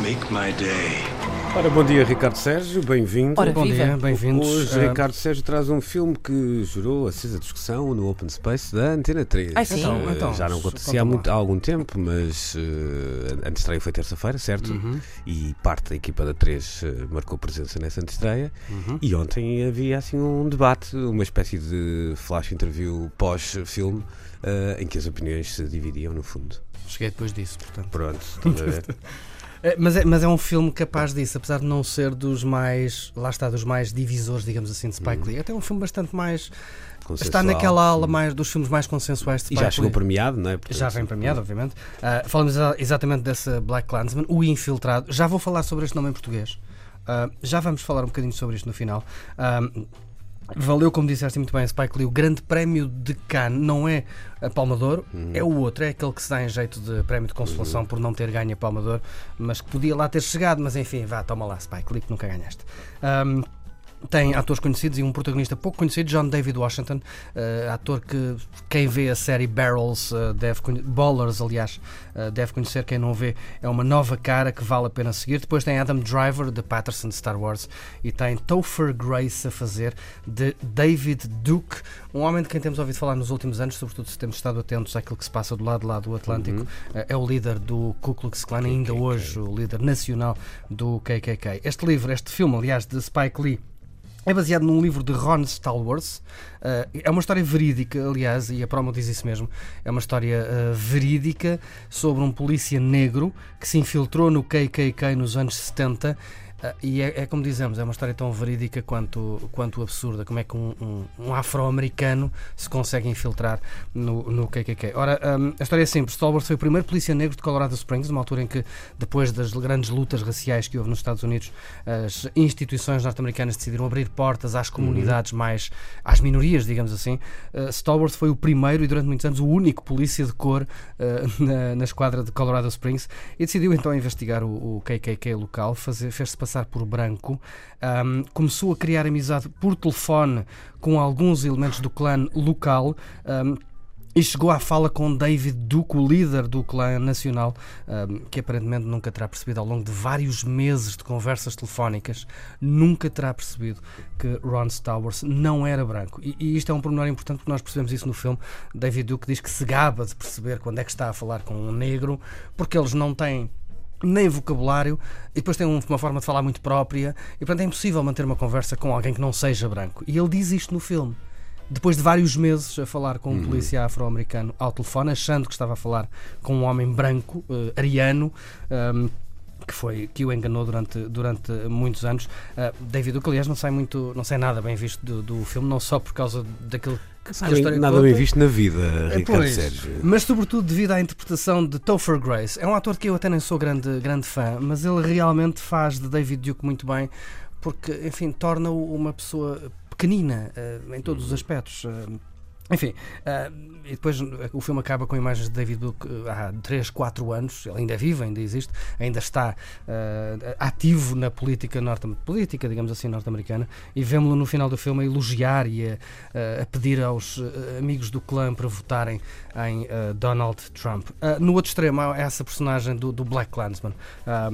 Make my day. Ora, bom dia Ricardo Sérgio, bem-vindo. Ora, Bom viva. dia, bem-vindos. Hoje Ah, Ricardo Sérgio traz um filme que gerou acesa discussão no Open Space da Antena 3. Ai, sim? Então, Eh, então, Já não conta acontecia há, muito, há algum tempo, mas eh, a antestreia foi terça-feira, certo? Uhum. E parte da equipa da 3 eh, marcou presença nessa antestreia. Uhum. E ontem havia assim um debate, uma espécie de flash interview pós-filme, eh, em que as opiniões se dividiam no fundo. Cheguei depois disso, portanto. Pronto, estás a ver? É, mas, é, mas é um filme capaz disso, apesar de não ser dos mais, lá está, dos mais divisores, digamos assim, de Spike Lee. Até é um filme bastante mais. Está naquela ala mais dos filmes mais consensuais de E Spike já chegou Lee. premiado, não é? Já vem premiado, obviamente. Ah, falamos exa- exatamente desse Black Clansman, O Infiltrado. Já vou falar sobre este nome em português. Ah, já vamos falar um bocadinho sobre isto no final. Ah, valeu, como disseste muito bem, Spike Lee, o grande prémio de Cannes. Não é a Palma de Ouro, é o outro, é aquele que se dá em jeito de prémio de consolação por não ter ganho a Palma de Ouro, mas que podia lá ter chegado, mas enfim, vá, toma lá, Spike Lee, que nunca ganhaste. Ah, tem atores conhecidos e um protagonista pouco conhecido, John David Washington, eh, ator que quem vê a série Barrels eh, deve Ballers, aliás, eh, deve conhecer. Quem não vê é uma nova cara que vale a pena seguir. Depois tem Adam Driver de Patterson de Star Wars e tem Topher Grace a fazer de David Duke, um homem de quem temos ouvido falar nos últimos anos, sobretudo se temos estado atentos àquilo que se passa do lado lá do Atlântico. Eh, é o líder do Ku Klux Klan, ainda hoje o líder nacional do KKK. Este livro, este filme, aliás, de Spike Lee. É baseado num livro de Ron Stallworth. Uh, é uma história verídica, aliás, e a promo diz isso mesmo. É uma história uh, verídica sobre um polícia negro que se infiltrou no KKK nos anos 70. Uh, e é, é como dizemos, é uma história tão verídica quanto, quanto absurda. Como é que um, um- um afro-americano se consegue infiltrar no, no KKK? Ora, um, a história é simples. Stallworth foi o primeiro polícia negro de Colorado Springs, numa altura em que, depois das grandes lutas raciais que houve nos Estados Unidos, as instituições norte-americanas decidiram abrir portas às comunidades mais. às minorias, digamos assim. Uh, Stallworth foi o primeiro e durante muitos anos o único polícia de cor uh, na, na esquadra de Colorado Springs e decidiu então investigar o, o KKK local, fez-se passar por branco, um, começou a criar amizade por telefone com alguns elementos do clã local. um, e chegou à fala com David Duke, o líder do clã nacional, que aparentemente nunca terá percebido ao longo de vários meses de conversas telefónicas, nunca terá percebido que Ron Stowers não era branco. E, e isto é um pormenor importante porque nós percebemos isso no filme. David Duke diz que se gaba de perceber quando é que está a falar com um negro, porque eles não têm nem vocabulário e depois um- uma forma de falar muito própria e portanto é impossível manter uma conversa com alguém que não seja branco. E ele diz isto no filme. Depois de vários meses a falar com um polícia afro-americano ao telefone, achando que estava a falar com um homem branco, eh, ariano, ehm, que foi que o enganou durante, durante muitos anos. Uh, David Duke, aliás, não sai muito, não sai nada bem visto do, do filme, não só por causa daquilo que, que a Nada, conta, bem visto na vida, é, Ricardo pois, Sérgio. Mas sobretudo devido à interpretação de Topher Grace. É um ator que eu até nem sou grande, grande fã, mas ele realmente faz de David Duke muito bem, porque, enfim, torna-o uma pessoa pequenina eh, em todos os aspectos. Enfim, eh, e depois eh, o filme acaba com imagens de David Duke eh, há 3, 4 anos, ele ainda é vivo, ainda existe, ainda está eh, ativo na política norte política, digamos assim, norte-americana, e vemos-lo no final do filme a elogiar e a, a pedir aos amigos do clã para votarem em eh, Donald Trump. Ah, no outro extremo há essa personagem do, do Black Klansman. Ah,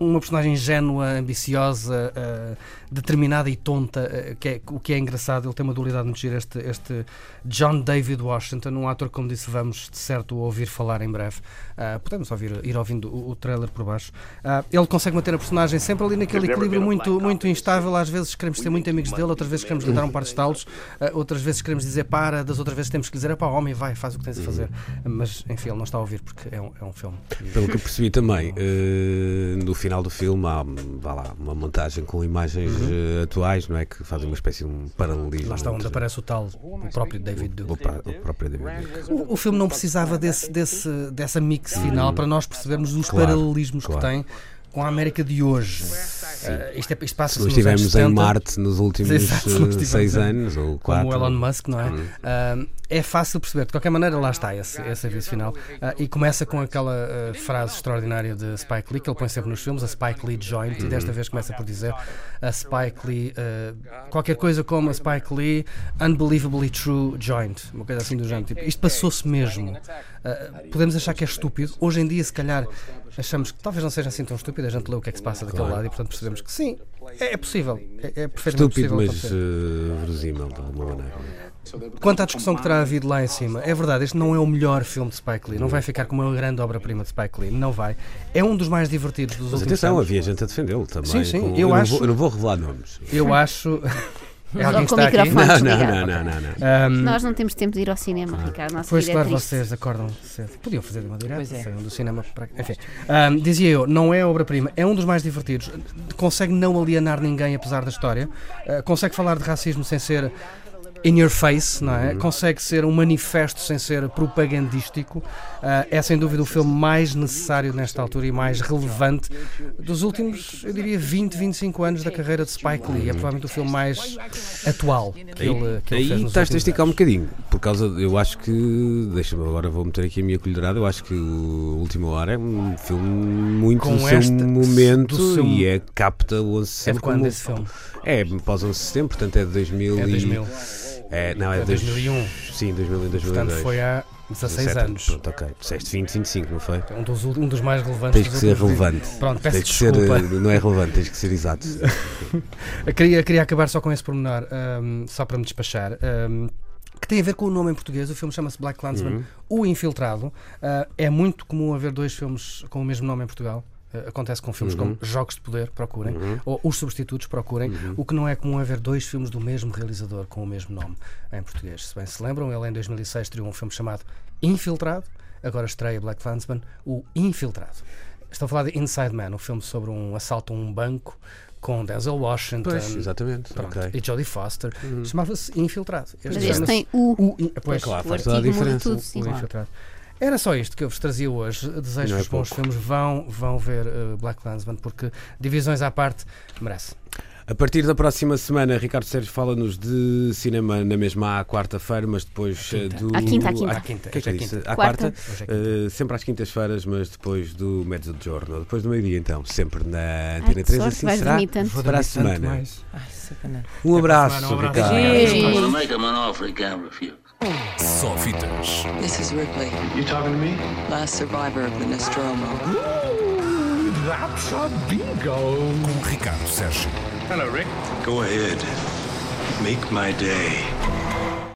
uma personagem ingênua, ambiciosa, eh, determinada e tonta, eh, que é, o que é engraçado, ele tem uma dualidade muito gira, este, este John David Washington, um ator, como disse, vamos de certo ouvir falar em breve. Ah, podemos ouvir, ir ouvindo o, o trailer por baixo. Ele consegue manter a personagem sempre ali naquele equilíbrio muito, muito instável, às vezes queremos ter muito amigos dele, outras vezes queremos lhe dar um par de estalos, outras vezes queremos dizer para, das outras vezes temos que dizer, pá, homem, vai, faz o que tens a fazer. Mas, enfim, ele não está a ouvir porque é um, é um filme. Pelo que eu percebi também, no final do filme há vá lá, uma montagem com imagens eh, atuais, não é? Que fazem uma espécie de um paralelismo. Lá está onde aparece o tal, o próprio David Duke. o, o próprio David Duke. O, o filme não precisava desse, desse, dessa mix final para nós percebermos os Claro, paralelismos claro. que tem com a América de hoje. Ah, isto, é, isto não nos estivemos em 70. Marte nos últimos Exato, eh, seis em- anos ou quatro. como o Elon Musk, não é? Ah, é fácil perceber. De qualquer maneira, lá está esse, esse aviso final. Ah, e começa com aquela ah, frase extraordinária de Spike Lee, que ele põe sempre nos filmes, a Spike Lee Joint, e desta vez começa por dizer a Spike Lee, ah, qualquer coisa como a Spike Lee Unbelievably True Joint, uma coisa assim do género. Tipo, isto passou-se mesmo. Podemos achar que é estúpido. Hoje em dia, se calhar, achamos que talvez não seja assim tão estúpido. A gente lê o que é que se passa daquele lado e, portanto, percebemos que sim, é, é possível. É, é perfeitamente Estúpido, possível. mas eh, verosímil de alguma maneira. Quanto à discussão que terá havido lá em cima, é verdade, este não é o melhor filme de Spike Lee, não vai ficar como uma grande obra-prima de Spike Lee, não vai. É um dos mais divertidos dos Mas últimos atenção, anos. havia gente a defendê-lo também. Sim, sim, com- eu não acho- vou, eu não vou revelar nomes. Eu acho. É alguém que com o está aqui? microfone. Não, não, não, não, não. Nós não temos tempo de ir ao cinema, Ricardo. Nossa Pois claro, é vocês acordam cedo. Podiam fazer de uma direta, é. saiam do cinema para. Enfim. Dizia eu, não é obra-prima, é um dos mais divertidos. Consegue não alienar ninguém apesar da história. Ah, consegue falar de racismo sem ser in your face, não é? Consegue ser um manifesto sem ser propagandístico. Ah, é sem dúvida o filme mais necessário nesta altura e mais relevante dos últimos, eu diria, 20, 25 anos da carreira de Spike Lee. É provavelmente o filme mais atual que ele, que ele Aí estás a esticar um bocadinho, por causa, de- eu acho que, deixa-me agora, vou meter aqui a minha colherada, eu acho que o Última Hora é um filme muito Com do seu esta- momento do seu- e é, capta o 11 de É de setembro quando como... esse filme? É, pós 11 de setembro, portanto é de 2000 É e- 2000. É, não, é, É dois- 2001. Sim, 2000 e 2002. Portanto, foi há 16 17, anos. Pronto, ok. Disseste 20, 25, não foi? Um dos, um dos mais relevantes. Tens que ser relevante. Pronto, peço Tens de ser, desculpa. eh, não é relevante, tens que ser exato. Queria, queria acabar só com esse pormenor, ahm, só para me despachar. ahm, que tem a ver com o nome em português. O filme chama-se Black Clansman, O Infiltrado. Ah, é muito comum haver dois filmes com o mesmo nome em Portugal. Ah, acontece com filmes como Jogos de Poder, procurem, ou Os Substitutos, procurem. O que não é comum haver dois filmes do mesmo realizador com o mesmo nome em português. Se bem se lembram, ele em 2006 estreou um filme chamado Infiltrado, agora estreia Black Clansman, O Infiltrado. Estou a falar de Inside Man, um filme sobre um assalto a um banco com Denzel Washington. Pois, exatamente. Pronto, ok. E Jodie Foster. Chamava-se Infiltrado. Mas este tem o. o pois, Claro, O faz toda a diferença. tudo, sim. o Infiltrado. Era só isto que eu vos trazia hoje. Desejo Não é que os bons pouco. filmes vão, vão ver uh, Black Clansman, porque divisões à parte merece. A partir da próxima semana, Ricardo Sérgio fala-nos de cinema na mesma à quarta-feira, mas depois eh, do. À quinta, à quinta. À quinta, que é que é é quinta. À Quarta. quarta? É. Eh, sempre às quintas-feiras, mas depois do Mezzogiorno, depois do meio-dia, então, sempre na Antena Ai, que 3, sorte, assim será. Vou para a semana. mais. Ai. Um abraço, semana, um abraço. Ricardo. This is Ripley, You talking to me? last survivor of the Nostromo. That's a bingo. Com Ricardo Sérgio. Hello, Rick. Go ahead. Make my day.